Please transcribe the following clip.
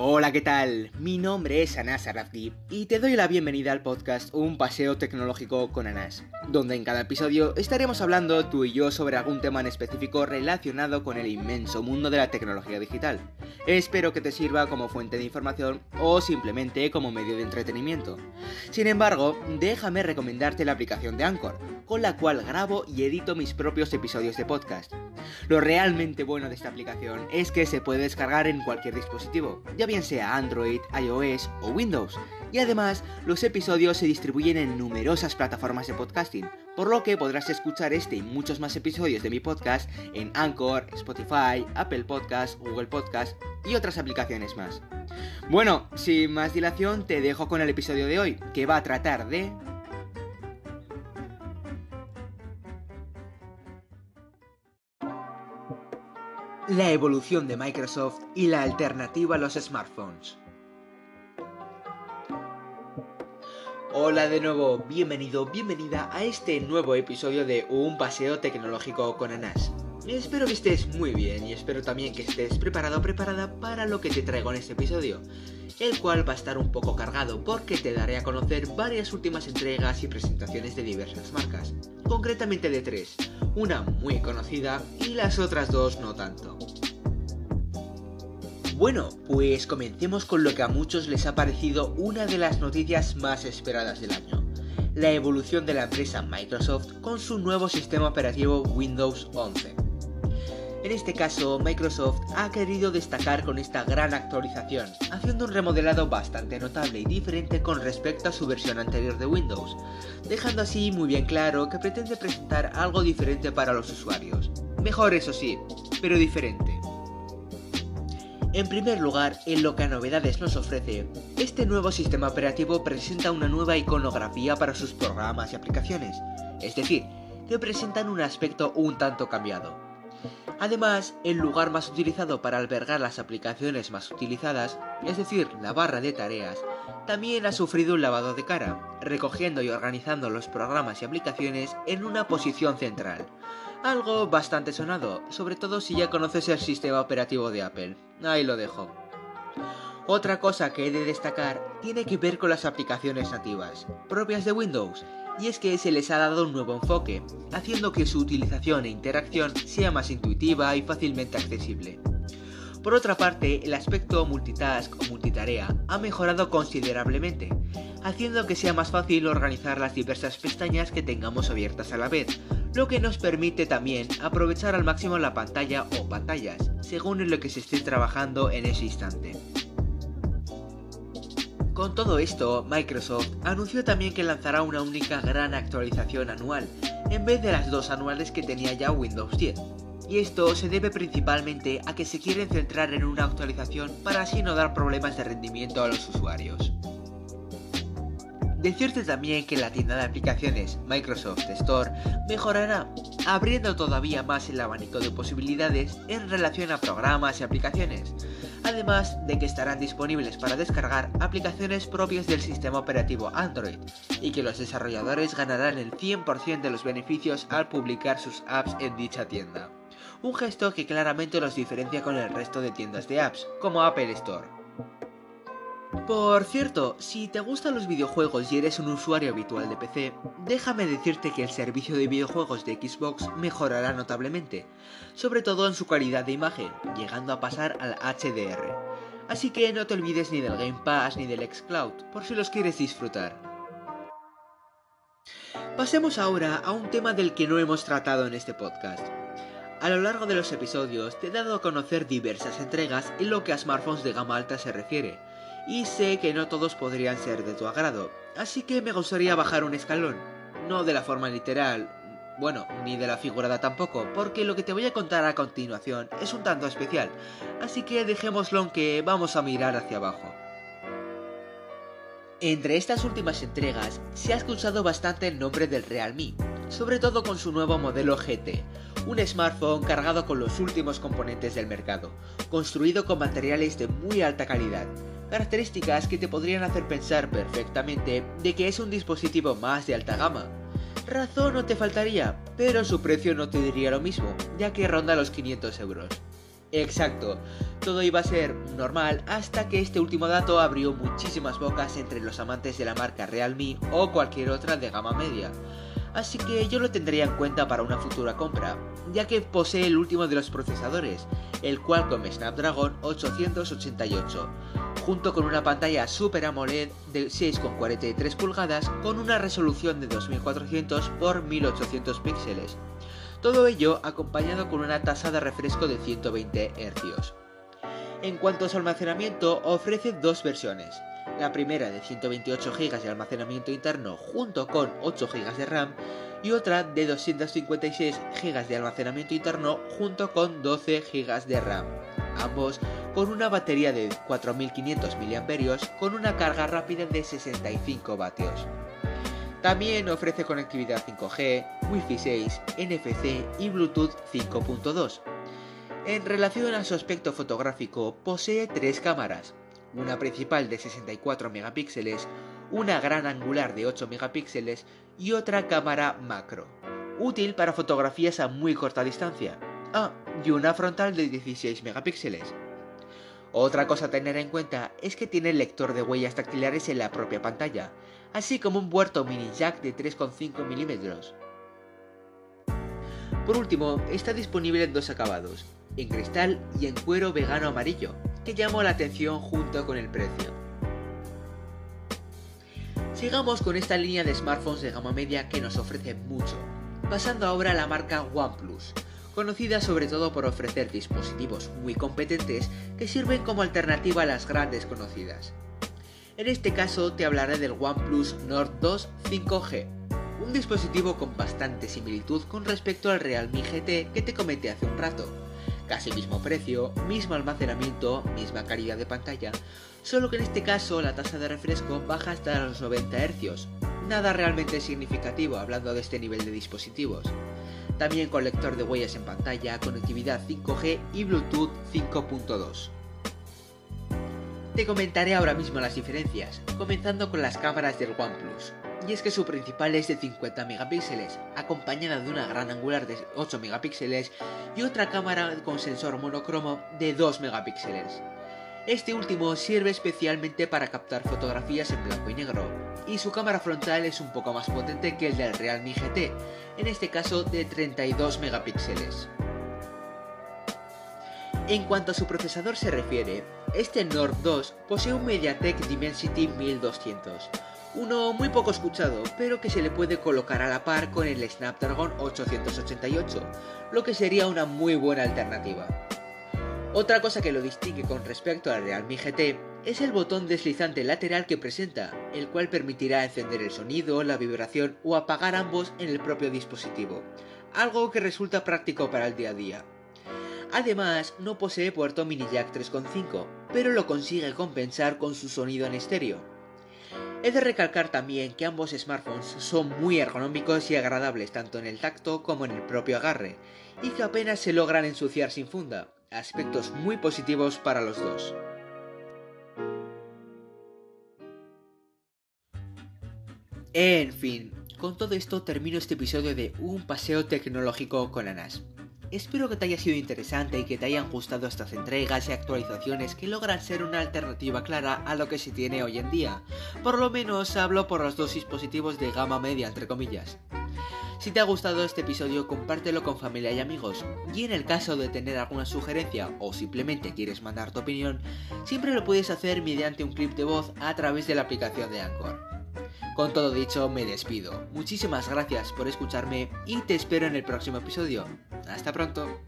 Hola, ¿qué tal? Mi nombre es Anas Arrafdi y te doy la bienvenida al podcast Un paseo tecnológico con Anas, donde en cada episodio estaremos hablando tú y yo sobre algún tema en específico relacionado con el inmenso mundo de la tecnología digital. Espero que te sirva como fuente de información o simplemente como medio de entretenimiento. Sin embargo, déjame recomendarte la aplicación de Anchor, con la cual grabo y edito mis propios episodios de podcast. Lo realmente bueno de esta aplicación es que se puede descargar en cualquier dispositivo, bien sea Android, iOS o Windows, y además los episodios se distribuyen en numerosas plataformas de podcasting, por lo que podrás escuchar este y muchos más episodios de mi podcast en Anchor, Spotify, Apple Podcast, Google Podcast y otras aplicaciones más. Bueno, sin más dilación te dejo con el episodio de hoy, que va a tratar de la evolución de Microsoft y la alternativa a los smartphones. Hola de nuevo, bienvenido, bienvenida a este nuevo episodio de Un paseo tecnológico con Anas. Espero que estés muy bien y espero también que estés preparado o preparada para lo que te traigo en este episodio, el cual va a estar un poco cargado porque te daré a conocer varias últimas entregas y presentaciones de diversas marcas, concretamente de tres, una muy conocida y las otras dos no tanto. Bueno, pues comencemos con lo que a muchos les ha parecido una de las noticias más esperadas del año, la evolución de la empresa Microsoft con su nuevo sistema operativo Windows 11. En este caso, Microsoft ha querido destacar con esta gran actualización, haciendo un remodelado bastante notable y diferente con respecto a su versión anterior de Windows, dejando así muy bien claro que pretende presentar algo diferente para los usuarios. Mejor eso sí, pero diferente. En primer lugar, en lo que a novedades nos ofrece, este nuevo sistema operativo presenta una nueva iconografía para sus programas y aplicaciones, es decir, que presentan un aspecto un tanto cambiado. Además, el lugar más utilizado para albergar las aplicaciones más utilizadas, es decir, la barra de tareas, también ha sufrido un lavado de cara, recogiendo y organizando los programas y aplicaciones en una posición central, algo bastante sonado, sobre todo si ya conoces el sistema operativo de Apple. Ahí lo dejo. Otra cosa que he de destacar tiene que ver con las aplicaciones nativas, propias de Windows, y es que se les ha dado un nuevo enfoque, haciendo que su utilización e interacción sea más intuitiva y fácilmente accesible. Por otra parte, el aspecto multitask o multitarea ha mejorado considerablemente, haciendo que sea más fácil organizar las diversas pestañas que tengamos abiertas a la vez, lo que nos permite también aprovechar al máximo la pantalla o pantallas, según en lo que se esté trabajando en ese instante. Con todo esto, Microsoft anunció también que lanzará una única gran actualización anual, en vez de las dos anuales que tenía ya Windows 10. Y esto se debe principalmente a que se quieren centrar en una actualización para así no dar problemas de rendimiento a los usuarios. Decirte también que la tienda de aplicaciones Microsoft Store mejorará, abriendo todavía más el abanico de posibilidades en relación a programas y aplicaciones, además de que estarán disponibles para descargar aplicaciones propias del sistema operativo Android, y que los desarrolladores ganarán el 100% de los beneficios al publicar sus apps en dicha tienda. Un gesto que claramente los diferencia con el resto de tiendas de apps, como Apple Store. Por cierto, si te gustan los videojuegos y eres un usuario habitual de PC, déjame decirte que el servicio de videojuegos de Xbox mejorará notablemente, sobre todo en su calidad de imagen, llegando a pasar al HDR. Así que no te olvides ni del Game Pass ni del Xcloud, por si los quieres disfrutar. Pasemos ahora a un tema del que no hemos tratado en este podcast. A lo largo de los episodios te he dado a conocer diversas entregas en lo que a smartphones de gama alta se refiere, y sé que no todos podrían ser de tu agrado, así que me gustaría bajar un escalón, no de la forma literal, bueno, ni de la figurada tampoco, porque lo que te voy a contar a continuación es un tanto especial, así que dejémoslo en que vamos a mirar hacia abajo. Entre estas últimas entregas se ha escuchado bastante el nombre del Realme, sobre todo con su nuevo modelo GT, un smartphone cargado con los últimos componentes del mercado, construido con materiales de muy alta calidad, características que te podrían hacer pensar perfectamente de que es un dispositivo más de alta gama. Razón no te faltaría, pero su precio no te diría lo mismo, ya que ronda los 500 euros. Exacto, todo iba a ser normal hasta que este último dato abrió muchísimas bocas entre los amantes de la marca Realme o cualquier otra de gama media. Así que yo lo tendría en cuenta para una futura compra, ya que posee el último de los procesadores, el Qualcomm Snapdragon 888, junto con una pantalla Super AMOLED de 6,43 pulgadas con una resolución de 2400 x 1800 píxeles todo ello acompañado con una tasa de refresco de 120 Hz. En cuanto a su almacenamiento, ofrece dos versiones. La primera de 128 GB de almacenamiento interno junto con 8 GB de RAM y otra de 256 GB de almacenamiento interno junto con 12 GB de RAM, ambos con una batería de 4500 mAh con una carga rápida de 65 vatios. También ofrece conectividad 5G, Wi-Fi 6, NFC y Bluetooth 5.2. En relación a su aspecto fotográfico, posee tres cámaras, una principal de 64 megapíxeles, una gran angular de 8 megapíxeles y otra cámara macro, útil para fotografías a muy corta distancia. Ah, y una frontal de 16 megapíxeles. Otra cosa a tener en cuenta es que tiene lector de huellas dactilares en la propia pantalla, así como un puerto mini jack de 3,5 mm. Por último, está disponible en dos acabados, en cristal y en cuero vegano amarillo, que llamó la atención junto con el precio. Sigamos con esta línea de smartphones de gama media que nos ofrece mucho, pasando ahora a la marca OnePlus, conocida sobre todo por ofrecer dispositivos muy competentes que sirven como alternativa a las grandes conocidas. En este caso te hablaré del OnePlus Nord 2 5G, un dispositivo con bastante similitud con respecto al Realme GT que te comenté hace un rato. Casi mismo precio, mismo almacenamiento, misma calidad de pantalla, solo que en este caso la tasa de refresco baja hasta los 90 Hz, nada realmente significativo hablando de este nivel de dispositivos. También con lector de huellas en pantalla, conectividad 5G y Bluetooth 5.2. Te comentaré ahora mismo las diferencias, comenzando con las cámaras del OnePlus. Y es que su principal es de 50 megapíxeles, acompañada de una gran angular de 8 megapíxeles y otra cámara con sensor monocromo de 2 megapíxeles. Este último sirve especialmente para captar fotografías en blanco y negro, y su cámara frontal es un poco más potente que el del Realme GT, en este caso de 32 megapíxeles. En cuanto a su procesador se refiere, este Nord 2 posee un MediaTek Dimensity 1200, uno muy poco escuchado, pero que se le puede colocar a la par con el Snapdragon 888, lo que sería una muy buena alternativa. Otra cosa que lo distingue con respecto al Realme GT es el botón deslizante lateral que presenta, el cual permitirá encender el sonido, la vibración o apagar ambos en el propio dispositivo, algo que resulta práctico para el día a día. Además, no posee puerto mini jack 3.5, pero lo consigue compensar con su sonido en estéreo. He de recalcar también que ambos smartphones son muy ergonómicos y agradables tanto en el tacto como en el propio agarre, y que apenas se logran ensuciar sin funda, aspectos muy positivos para los dos. En fin, con todo esto termino este episodio de Un paseo tecnológico con Anas. Espero que te haya sido interesante y que te hayan gustado estas entregas y actualizaciones que logran ser una alternativa clara a lo que se tiene hoy en día. Por lo menos hablo por los dos dispositivos de gama media, entre comillas. Si te ha gustado este episodio, compártelo con familia y amigos. Y en el caso de tener alguna sugerencia o simplemente quieres mandar tu opinión, siempre lo puedes hacer mediante un clip de voz a través de la aplicación de Anchor. Con todo dicho, me despido. Muchísimas gracias por escucharme y te espero en el próximo episodio. Hasta pronto.